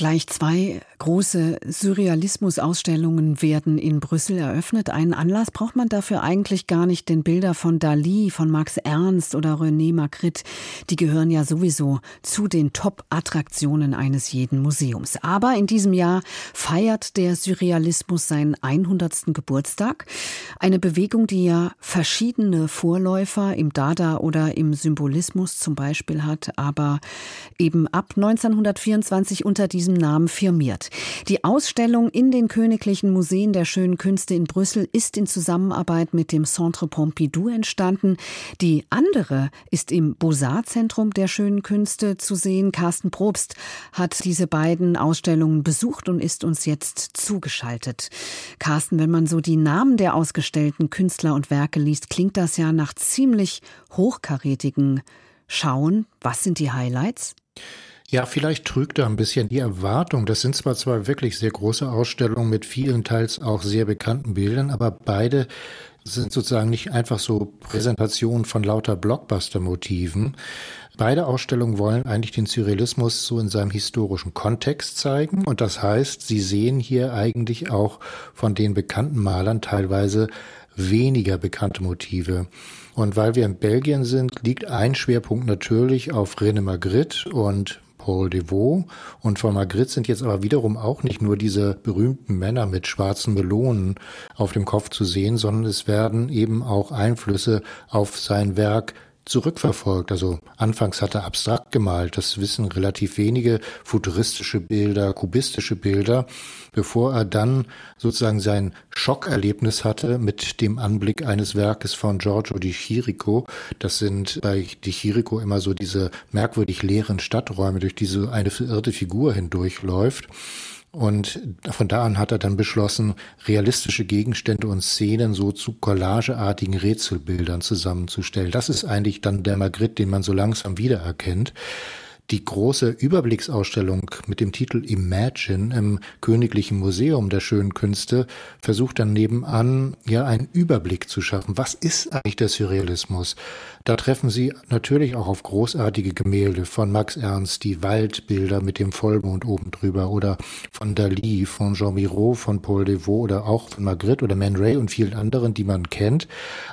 Gleich zwei große Surrealismus-Ausstellungen werden in Brüssel eröffnet. Einen Anlass braucht man dafür eigentlich gar nicht, denn Bilder von Dali, von Max Ernst oder René Magritte, die gehören ja sowieso zu den Top-Attraktionen eines jeden Museums. Aber in diesem Jahr feiert der Surrealismus seinen 100. Geburtstag. Eine Bewegung, die ja verschiedene Vorläufer im Dada oder im Symbolismus zum Beispiel hat, aber eben ab 1924 unter diesem diesem Namen firmiert. Die Ausstellung in den Königlichen Museen der Schönen Künste in Brüssel ist in Zusammenarbeit mit dem Centre Pompidou entstanden. Die andere ist im Beaux-Arts-Zentrum der Schönen Künste zu sehen. Carsten Probst hat diese beiden Ausstellungen besucht und ist uns jetzt zugeschaltet. Carsten, wenn man so die Namen der ausgestellten Künstler und Werke liest, klingt das ja nach ziemlich hochkarätigen Schauen. Was sind die Highlights? Ja, vielleicht trügt da ein bisschen die Erwartung. Das sind zwar zwei wirklich sehr große Ausstellungen mit vielen teils auch sehr bekannten Bildern, aber beide sind sozusagen nicht einfach so Präsentationen von lauter Blockbuster-Motiven. Beide Ausstellungen wollen eigentlich den Surrealismus so in seinem historischen Kontext zeigen. Und das heißt, sie sehen hier eigentlich auch von den bekannten Malern teilweise weniger bekannte Motive. Und weil wir in Belgien sind, liegt ein Schwerpunkt natürlich auf René Magritte und Paul Devaux. Und von Magritte sind jetzt aber wiederum auch nicht nur diese berühmten Männer mit schwarzen Melonen auf dem Kopf zu sehen, sondern es werden eben auch Einflüsse auf sein Werk zurückverfolgt. Also anfangs hat er abstrakt gemalt, das wissen relativ wenige, futuristische Bilder, kubistische Bilder, bevor er dann sozusagen sein Schockerlebnis hatte mit dem Anblick eines Werkes von Giorgio di Chirico. Das sind bei di Chirico immer so diese merkwürdig leeren Stadträume, durch die so eine verirrte Figur hindurchläuft. Und von da an hat er dann beschlossen, realistische Gegenstände und Szenen so zu collageartigen Rätselbildern zusammenzustellen. Das ist eigentlich dann der Magritte, den man so langsam wiedererkennt. Die große Überblicksausstellung mit dem Titel Imagine im Königlichen Museum der Schönen Künste versucht dann nebenan ja einen Überblick zu schaffen. Was ist eigentlich der Surrealismus? Da treffen Sie natürlich auch auf großartige Gemälde von Max Ernst, die Waldbilder mit dem Vollmond oben drüber oder von Dali, von Jean Miro, von Paul Devaux oder auch von Magritte oder Man Ray und vielen anderen, die man kennt.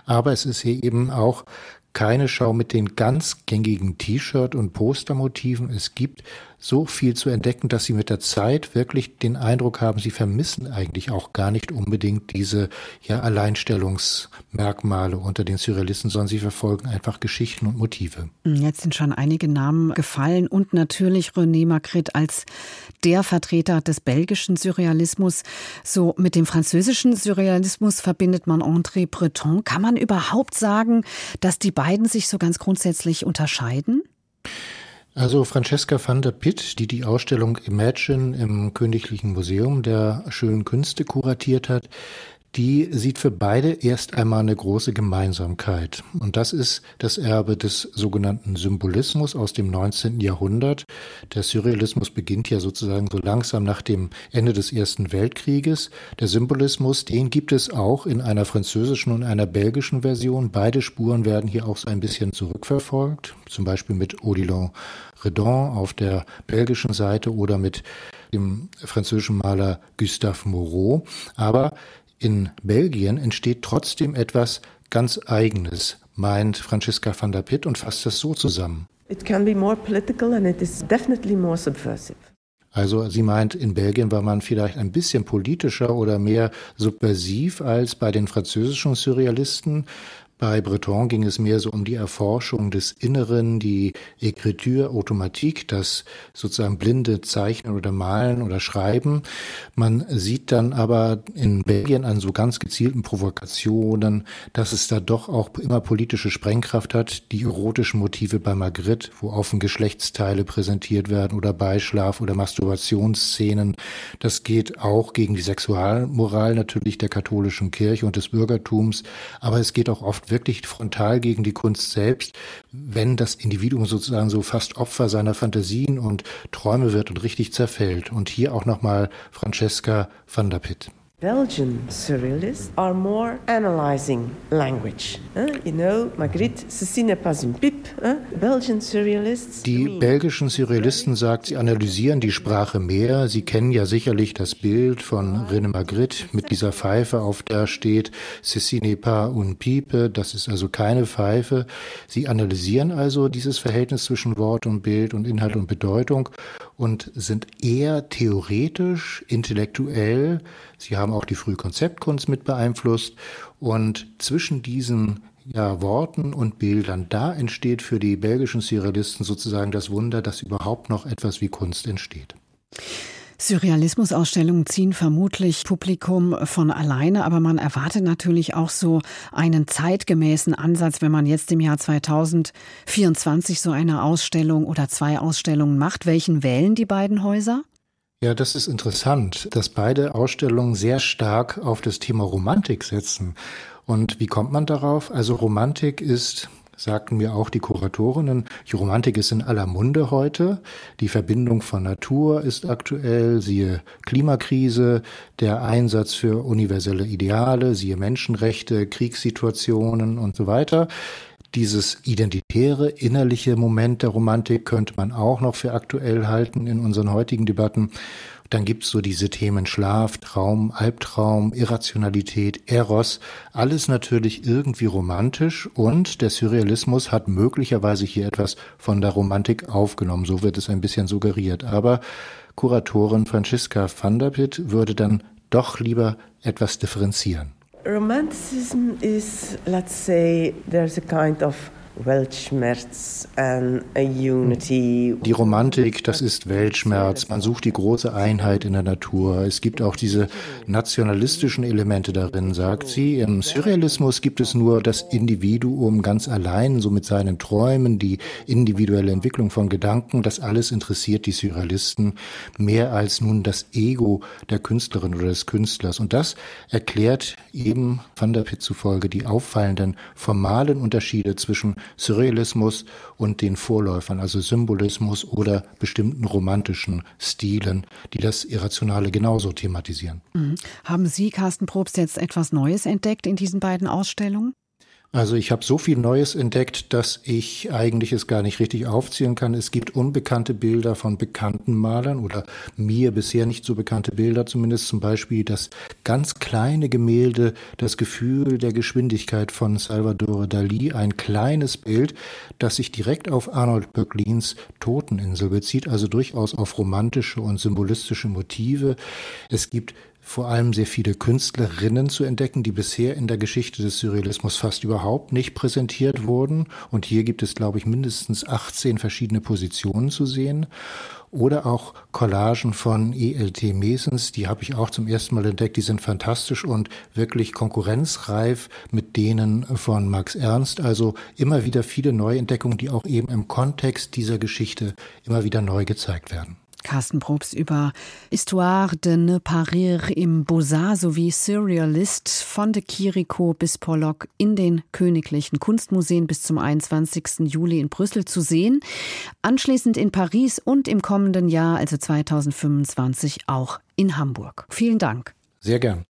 Aber es ist hier eben auch keine Schau mit den ganz gängigen T-Shirt- und Postermotiven. Es gibt so viel zu entdecken, dass sie mit der Zeit wirklich den Eindruck haben, sie vermissen eigentlich auch gar nicht unbedingt diese ja, Alleinstellungsmerkmale unter den Surrealisten, sondern sie verfolgen einfach Geschichten und Motive. Jetzt sind schon einige Namen gefallen und natürlich René Magritte als der Vertreter des belgischen Surrealismus. So mit dem französischen Surrealismus verbindet man André Breton. Kann man überhaupt sagen, dass die beiden sich so ganz grundsätzlich unterscheiden? Also Francesca van der Pitt, die die Ausstellung Imagine im Königlichen Museum der Schönen Künste kuratiert hat, die sieht für beide erst einmal eine große Gemeinsamkeit. Und das ist das Erbe des sogenannten Symbolismus aus dem 19. Jahrhundert. Der Surrealismus beginnt ja sozusagen so langsam nach dem Ende des Ersten Weltkrieges. Der Symbolismus, den gibt es auch in einer französischen und einer belgischen Version. Beide Spuren werden hier auch so ein bisschen zurückverfolgt. Zum Beispiel mit Odilon Redon auf der belgischen Seite oder mit dem französischen Maler Gustave Moreau. Aber in Belgien entsteht trotzdem etwas ganz Eigenes, meint Franziska van der Pitt und fasst das so zusammen. It can be more political and it is definitely more subversive. Also sie meint, in Belgien war man vielleicht ein bisschen politischer oder mehr subversiv als bei den französischen Surrealisten. Bei Breton ging es mehr so um die Erforschung des Inneren, die Écriture automatique, das sozusagen blinde Zeichnen oder Malen oder Schreiben. Man sieht dann aber in Belgien an so ganz gezielten Provokationen, dass es da doch auch immer politische Sprengkraft hat. Die erotischen Motive bei Magritte, wo offen Geschlechtsteile präsentiert werden oder Beischlaf oder Masturbationsszenen. Das geht auch gegen die Sexualmoral natürlich der katholischen Kirche und des Bürgertums. Aber es geht auch oft wirklich frontal gegen die Kunst selbst, wenn das Individuum sozusagen so fast Opfer seiner Fantasien und Träume wird und richtig zerfällt. Und hier auch nochmal Francesca van der Pitt. Belgian surrealists are more analyzing language. You know, Magritte, ceci n'est pas une pipe. Belgian surrealists. Die belgischen Surrealisten sagt, sie analysieren die Sprache mehr. Sie kennen ja sicherlich das Bild von René Magritte mit dieser Pfeife, auf der steht ceci n'est pas une pipe. Das ist also keine Pfeife. Sie analysieren also dieses Verhältnis zwischen Wort und Bild und Inhalt und Bedeutung und sind eher theoretisch, intellektuell. Sie haben auch die Frühkonzeptkunst mit beeinflusst. Und zwischen diesen ja, Worten und Bildern, da entsteht für die belgischen Surrealisten sozusagen das Wunder, dass überhaupt noch etwas wie Kunst entsteht. Surrealismusausstellungen ziehen vermutlich Publikum von alleine, aber man erwartet natürlich auch so einen zeitgemäßen Ansatz, wenn man jetzt im Jahr 2024 so eine Ausstellung oder zwei Ausstellungen macht. Welchen wählen die beiden Häuser? Ja, das ist interessant, dass beide Ausstellungen sehr stark auf das Thema Romantik setzen. Und wie kommt man darauf? Also Romantik ist sagten mir auch die Kuratorinnen, die Romantik ist in aller Munde heute. Die Verbindung von Natur ist aktuell, siehe Klimakrise, der Einsatz für universelle Ideale, siehe Menschenrechte, Kriegssituationen und so weiter. Dieses identitäre, innerliche Moment der Romantik könnte man auch noch für aktuell halten in unseren heutigen Debatten. Dann gibt's so diese Themen Schlaf, Traum, Albtraum, Irrationalität, Eros. Alles natürlich irgendwie romantisch und der Surrealismus hat möglicherweise hier etwas von der Romantik aufgenommen. So wird es ein bisschen suggeriert. Aber Kuratorin Franziska van der Pitt würde dann doch lieber etwas differenzieren. Romanticism is, let's say, there's a kind of Weltschmerz and unity. Die Romantik, das ist Weltschmerz. Man sucht die große Einheit in der Natur. Es gibt auch diese nationalistischen Elemente darin, sagt sie. Im Surrealismus gibt es nur das Individuum ganz allein, so mit seinen Träumen, die individuelle Entwicklung von Gedanken. Das alles interessiert die Surrealisten mehr als nun das Ego der Künstlerin oder des Künstlers. Und das erklärt eben Van der Pitt zufolge die auffallenden formalen Unterschiede zwischen Surrealismus und den Vorläufern, also Symbolismus oder bestimmten romantischen Stilen, die das Irrationale genauso thematisieren. Mhm. Haben Sie, Carsten Probst, jetzt etwas Neues entdeckt in diesen beiden Ausstellungen? Also ich habe so viel Neues entdeckt, dass ich eigentlich es gar nicht richtig aufzählen kann. Es gibt unbekannte Bilder von bekannten Malern oder mir bisher nicht so bekannte Bilder, zumindest zum Beispiel das ganz kleine Gemälde Das Gefühl der Geschwindigkeit von Salvador Dali, ein kleines Bild, das sich direkt auf Arnold Böcklins Toteninsel bezieht, also durchaus auf romantische und symbolistische Motive. Es gibt vor allem sehr viele Künstlerinnen zu entdecken, die bisher in der Geschichte des Surrealismus fast überhaupt nicht präsentiert wurden. Und hier gibt es, glaube ich, mindestens 18 verschiedene Positionen zu sehen. Oder auch Collagen von ELT Mesens, die habe ich auch zum ersten Mal entdeckt. Die sind fantastisch und wirklich konkurrenzreif mit denen von Max Ernst. Also immer wieder viele Neuentdeckungen, die auch eben im Kontext dieser Geschichte immer wieder neu gezeigt werden. Carsten Probst über Histoire de ne parir im Beaux-Arts sowie Surrealist von de Chirico bis Pollock in den Königlichen Kunstmuseen bis zum 21. Juli in Brüssel zu sehen. Anschließend in Paris und im kommenden Jahr, also 2025, auch in Hamburg. Vielen Dank. Sehr gern.